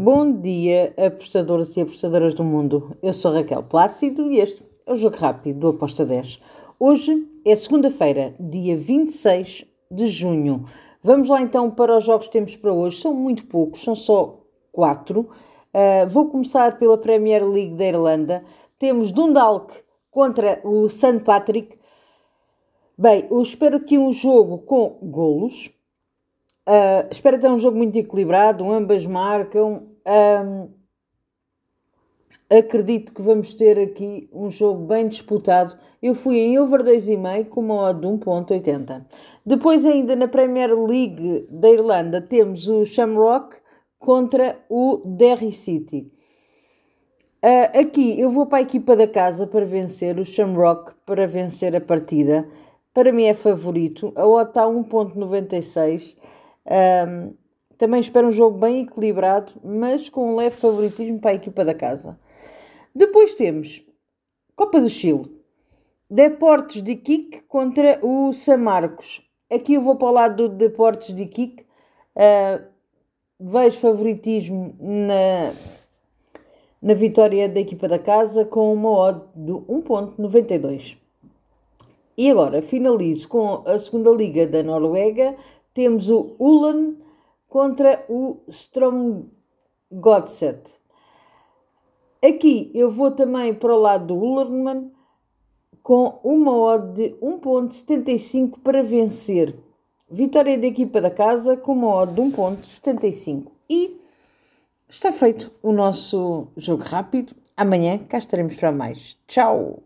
Bom dia, apostadores e apostadoras do mundo. Eu sou Raquel Plácido e este é o Jogo Rápido do Aposta 10. Hoje é segunda-feira, dia 26 de junho. Vamos lá então para os jogos que temos para hoje. São muito poucos, são só quatro. Uh, vou começar pela Premier League da Irlanda. Temos Dundalk contra o St. Patrick. Bem, eu espero aqui um jogo com golos. Uh, espero ter um jogo muito equilibrado, ambas marcam. Um, acredito que vamos ter aqui um jogo bem disputado. Eu fui em over 2,5 com uma odd de 1.80. Depois ainda na Premier League da Irlanda temos o Shamrock contra o Derry City. Uh, aqui eu vou para a equipa da casa para vencer, o Shamrock para vencer a partida. Para mim é favorito. A odd está a 1.96. Um, também espero um jogo bem equilibrado, mas com um leve favoritismo para a equipa da casa. Depois temos Copa do Chile. Deportes de Iquique contra o San Marcos. Aqui eu vou para o lado do Deportes de Iquique. Uh, vejo favoritismo na, na vitória da equipa da casa com uma odd de 1.92. E agora finalizo com a segunda liga da Noruega temos o Ulan contra o Stromgodset. Aqui eu vou também para o lado do Ullerman com uma odd de 1.75 para vencer. Vitória da equipa da casa com uma odd de 1.75. E está feito o nosso jogo rápido. Amanhã cá estaremos para mais. Tchau!